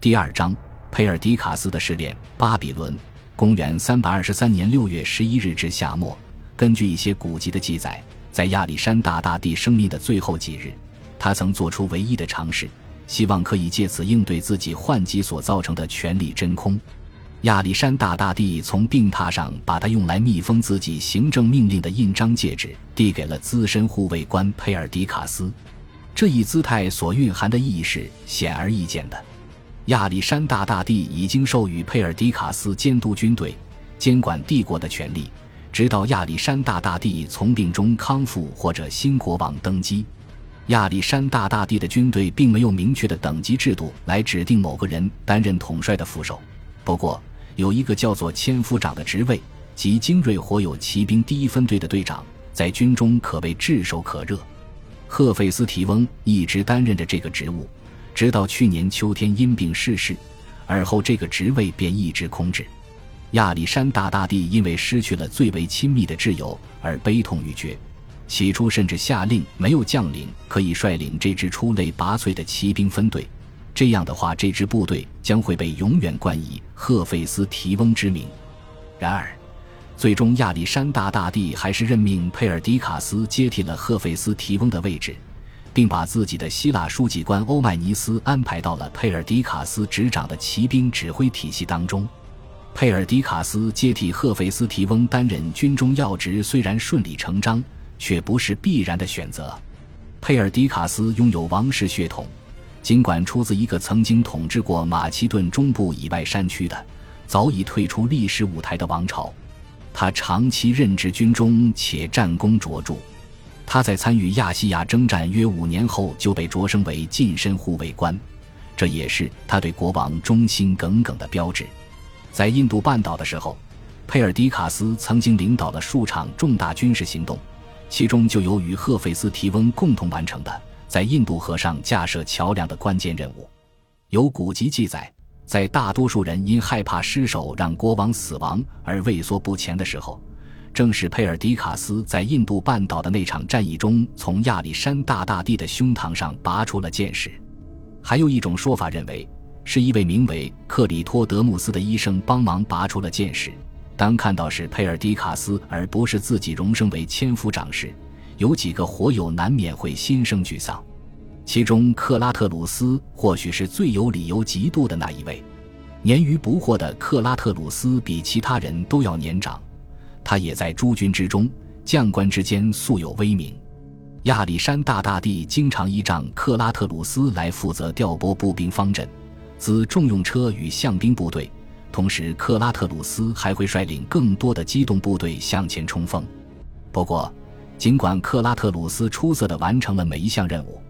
第二章，佩尔迪卡斯的试炼。巴比伦，公元三百二十三年六月十一日至夏末，根据一些古籍的记载，在亚历山大大帝生命的最后几日，他曾做出唯一的尝试，希望可以借此应对自己患疾所造成的权力真空。亚历山大大帝从病榻上把他用来密封自己行政命令的印章戒指递给了资深护卫官佩尔迪卡斯。这一姿态所蕴含的意义是显而易见的。亚历山大大帝已经授予佩尔迪卡斯监督军队、监管帝国的权利，直到亚历山大大帝从病中康复或者新国王登基。亚历山大大帝的军队并没有明确的等级制度来指定某个人担任统帅的副手。不过，有一个叫做千夫长的职位，即精锐火友骑兵第一分队的队长，在军中可谓炙手可热。赫费斯提翁一直担任着这个职务，直到去年秋天因病逝世，而后这个职位便一直空置。亚历山大大帝因为失去了最为亲密的挚友而悲痛欲绝，起初甚至下令没有将领可以率领这支出类拔萃的骑兵分队。这样的话，这支部队将会被永远冠以赫费斯提翁之名。然而，最终亚历山大大帝还是任命佩尔迪卡斯接替了赫费斯提翁的位置，并把自己的希腊书记官欧迈尼斯安排到了佩尔迪卡斯执掌的骑兵指挥体系当中。佩尔迪卡斯接替赫菲斯提翁担任军中要职，虽然顺理成章，却不是必然的选择。佩尔迪卡斯拥有王室血统。尽管出自一个曾经统治过马其顿中部以外山区的、早已退出历史舞台的王朝，他长期任职军中且战功卓著。他在参与亚细亚征战约五年后就被擢升为近身护卫官，这也是他对国王忠心耿耿的标志。在印度半岛的时候，佩尔迪卡斯曾经领导了数场重大军事行动，其中就有与赫费斯提翁共同完成的。在印度河上架设桥梁的关键任务，有古籍记载，在大多数人因害怕失手让国王死亡而畏缩不前的时候，正是佩尔迪卡斯在印度半岛的那场战役中，从亚历山大大帝的胸膛上拔出了箭矢。还有一种说法认为，是一位名为克里托德穆斯的医生帮忙拔出了箭矢。当看到是佩尔迪卡斯而不是自己荣升为千夫长时，有几个火友难免会心生沮丧，其中克拉特鲁斯或许是最有理由嫉妒的那一位。年逾不惑的克拉特鲁斯比其他人都要年长，他也在诸军之中、将官之间素有威名。亚历山大大帝经常依仗克拉特鲁斯来负责调拨步兵方阵、自重用车与象兵部队，同时克拉特鲁斯还会率领更多的机动部队向前冲锋。不过，尽管克拉特鲁斯出色地完成了每一项任务，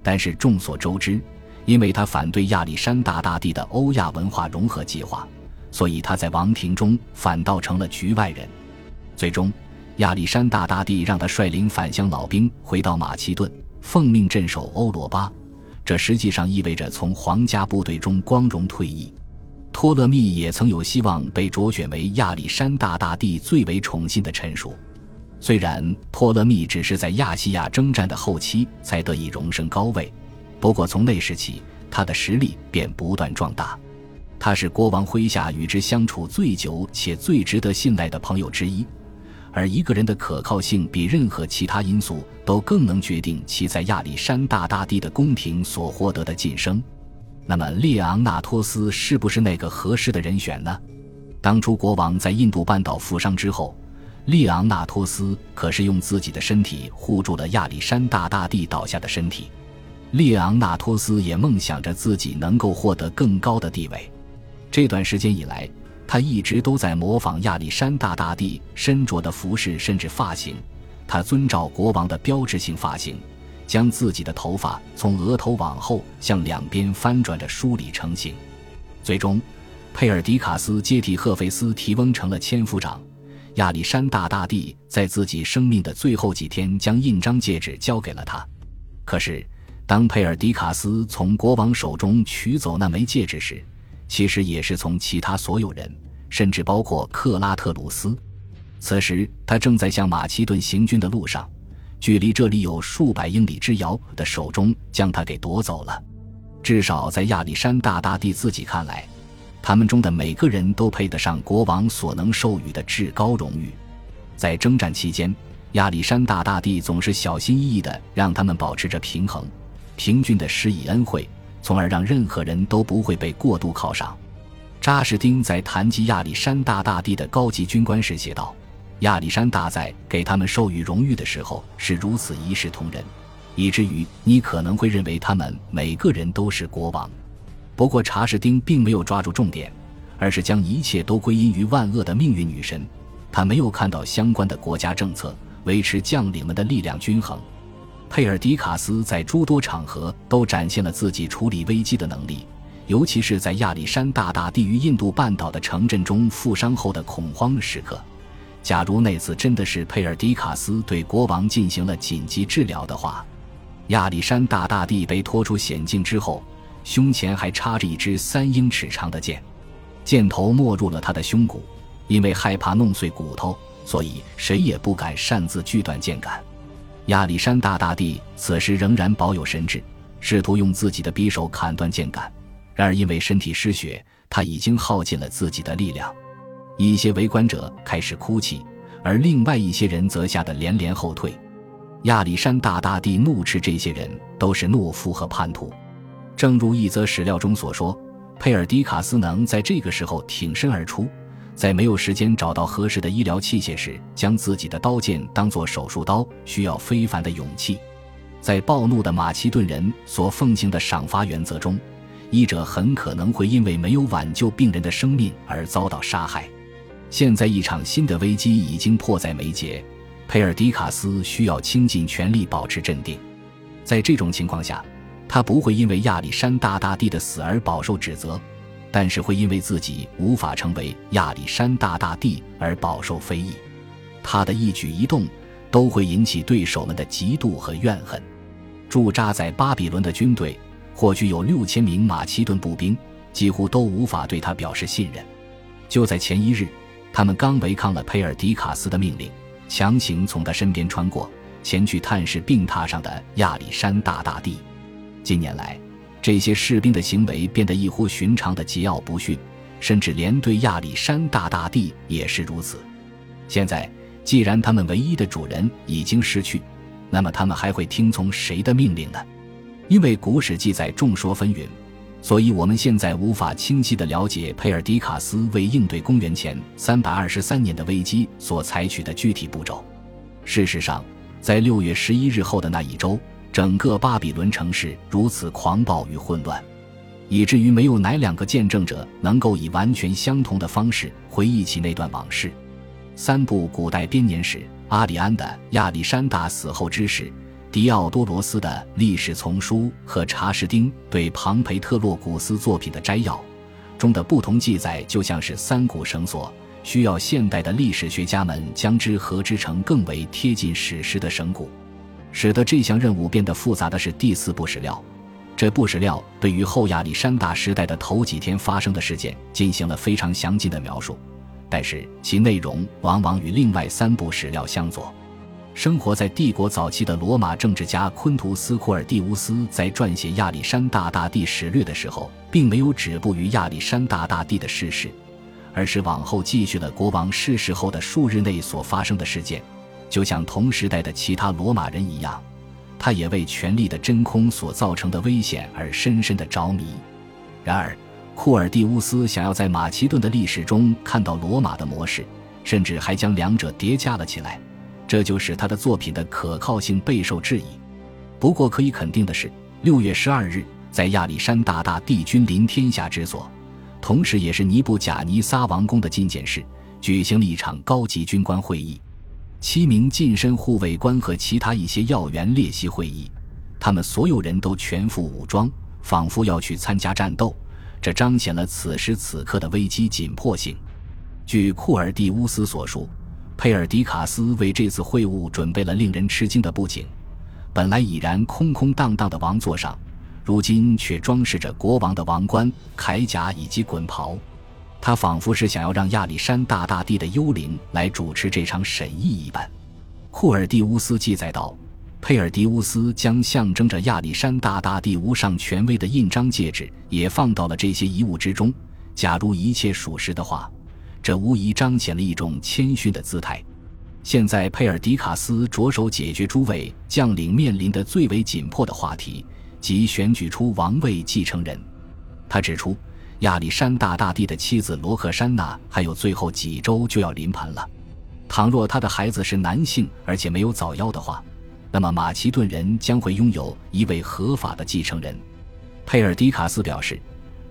但是众所周知，因为他反对亚历山大大帝的欧亚文化融合计划，所以他在王庭中反倒成了局外人。最终，亚历山大大帝让他率领返乡老兵回到马其顿，奉命镇守欧罗巴。这实际上意味着从皇家部队中光荣退役。托勒密也曾有希望被擢选为亚历山大大帝最为宠信的臣属。虽然托勒密只是在亚细亚征战的后期才得以荣升高位，不过从那时起，他的实力便不断壮大。他是国王麾下与之相处最久且最值得信赖的朋友之一，而一个人的可靠性比任何其他因素都更能决定其在亚历山大大帝的宫廷所获得的晋升。那么，列昂纳托斯是不是那个合适的人选呢？当初国王在印度半岛负伤之后。列昂纳托斯可是用自己的身体护住了亚历山大大帝倒下的身体。列昂纳托斯也梦想着自己能够获得更高的地位。这段时间以来，他一直都在模仿亚历山大大帝身着的服饰，甚至发型。他遵照国王的标志性发型，将自己的头发从额头往后向两边翻转着梳理成型。最终，佩尔迪卡斯接替赫菲斯提翁成了千夫长。亚历山大大帝在自己生命的最后几天，将印章戒指交给了他。可是，当佩尔迪卡斯从国王手中取走那枚戒指时，其实也是从其他所有人，甚至包括克拉特鲁斯。此时，他正在向马其顿行军的路上，距离这里有数百英里之遥的手中将他给夺走了。至少在亚历山大大帝自己看来，他们中的每个人都配得上国王所能授予的至高荣誉。在征战期间，亚历山大大帝总是小心翼翼地让他们保持着平衡，平均地施以恩惠，从而让任何人都不会被过度犒赏。扎士丁在谈及亚历山大大帝的高级军官时写道：“亚历山大在给他们授予荣誉的时候是如此一视同仁，以至于你可能会认为他们每个人都是国王。”不过，查士丁并没有抓住重点，而是将一切都归因于万恶的命运女神。他没有看到相关的国家政策维持将领们的力量均衡。佩尔迪卡斯在诸多场合都展现了自己处理危机的能力。尤其是在亚历山大大帝于印度半岛的城镇中负伤后的恐慌时刻，假如那次真的是佩尔迪卡斯对国王进行了紧急治疗的话，亚历山大大帝被拖出险境之后，胸前还插着一支三英尺长的剑，箭头没入了他的胸骨，因为害怕弄碎骨头，所以谁也不敢擅自锯断剑杆。亚历山大大帝此时仍然保有神智，试图用自己的匕首砍断剑杆。然而，因为身体失血，他已经耗尽了自己的力量。一些围观者开始哭泣，而另外一些人则吓得连连后退。亚历山大大帝怒斥这些人都是懦夫和叛徒。正如一则史料中所说，佩尔迪卡斯能在这个时候挺身而出，在没有时间找到合适的医疗器械时，将自己的刀剑当作手术刀，需要非凡的勇气。在暴怒的马其顿人所奉行的赏罚原则中。医者很可能会因为没有挽救病人的生命而遭到杀害。现在一场新的危机已经迫在眉睫，佩尔迪卡斯需要倾尽全力保持镇定。在这种情况下，他不会因为亚历山大大帝的死而饱受指责，但是会因为自己无法成为亚历山大大帝而饱受非议。他的一举一动都会引起对手们的嫉妒和怨恨。驻扎在巴比伦的军队。或许有六千名马其顿步兵，几乎都无法对他表示信任。就在前一日，他们刚违抗了佩尔迪卡斯的命令，强行从他身边穿过，前去探视病榻上的亚历山大大帝。近年来，这些士兵的行为变得异乎寻常的桀骜不驯，甚至连对亚历山大大帝也是如此。现在，既然他们唯一的主人已经失去，那么他们还会听从谁的命令呢？因为古史记载众说纷纭，所以我们现在无法清晰地了解佩尔迪卡斯为应对公元前三百二十三年的危机所采取的具体步骤。事实上，在六月十一日后的那一周，整个巴比伦城市如此狂暴与混乱，以至于没有哪两个见证者能够以完全相同的方式回忆起那段往事。三部古代编年史：阿里安的《亚历山大死后之事》。迪奥多罗斯的历史丛书和查士丁对庞培特洛古斯作品的摘要中的不同记载，就像是三股绳索，需要现代的历史学家们将之合织成更为贴近史实的绳骨。使得这项任务变得复杂的是第四部史料。这部史料对于后亚历山大时代的头几天发生的事件进行了非常详尽的描述，但是其内容往往与另外三部史料相左。生活在帝国早期的罗马政治家昆图斯·库尔蒂乌斯在撰写亚历山大大帝史略的时候，并没有止步于亚历山大大帝的逝世，而是往后继续了国王逝世后的数日内所发生的事件。就像同时代的其他罗马人一样，他也为权力的真空所造成的危险而深深的着迷。然而，库尔蒂乌斯想要在马其顿的历史中看到罗马的模式，甚至还将两者叠加了起来。这就使他的作品的可靠性备受质疑。不过可以肯定的是，六月十二日，在亚历山大大帝君临天下之所，同时也是尼布贾尼撒王宫的觐见室，举行了一场高级军官会议。七名近身护卫官和其他一些要员列席会议，他们所有人都全副武装，仿佛要去参加战斗。这彰显了此时此刻的危机紧迫性。据库尔蒂乌斯所述。佩尔迪卡斯为这次会晤准备了令人吃惊的布景，本来已然空空荡荡的王座上，如今却装饰着国王的王冠、铠甲以及滚袍。他仿佛是想要让亚历山大大帝的幽灵来主持这场审议一般。库尔蒂乌斯记载道：“佩尔迪乌斯将象征着亚历山大大帝无上权威的印章戒指也放到了这些遗物之中。假如一切属实的话，这无疑彰显了一种谦逊的姿态。现在，佩尔迪卡斯着手解决诸位将领面临的最为紧迫的话题，即选举出王位继承人。他指出，亚历山大大帝的妻子罗克珊娜还有最后几周就要临盆了。倘若他的孩子是男性，而且没有早夭的话，那么马其顿人将会拥有一位合法的继承人。佩尔迪卡斯表示，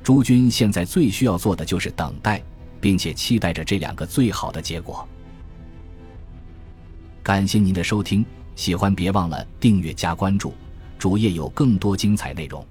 诸君现在最需要做的就是等待，并且期待着这两个最好的结果。感谢您的收听，喜欢别忘了订阅加关注，主页有更多精彩内容。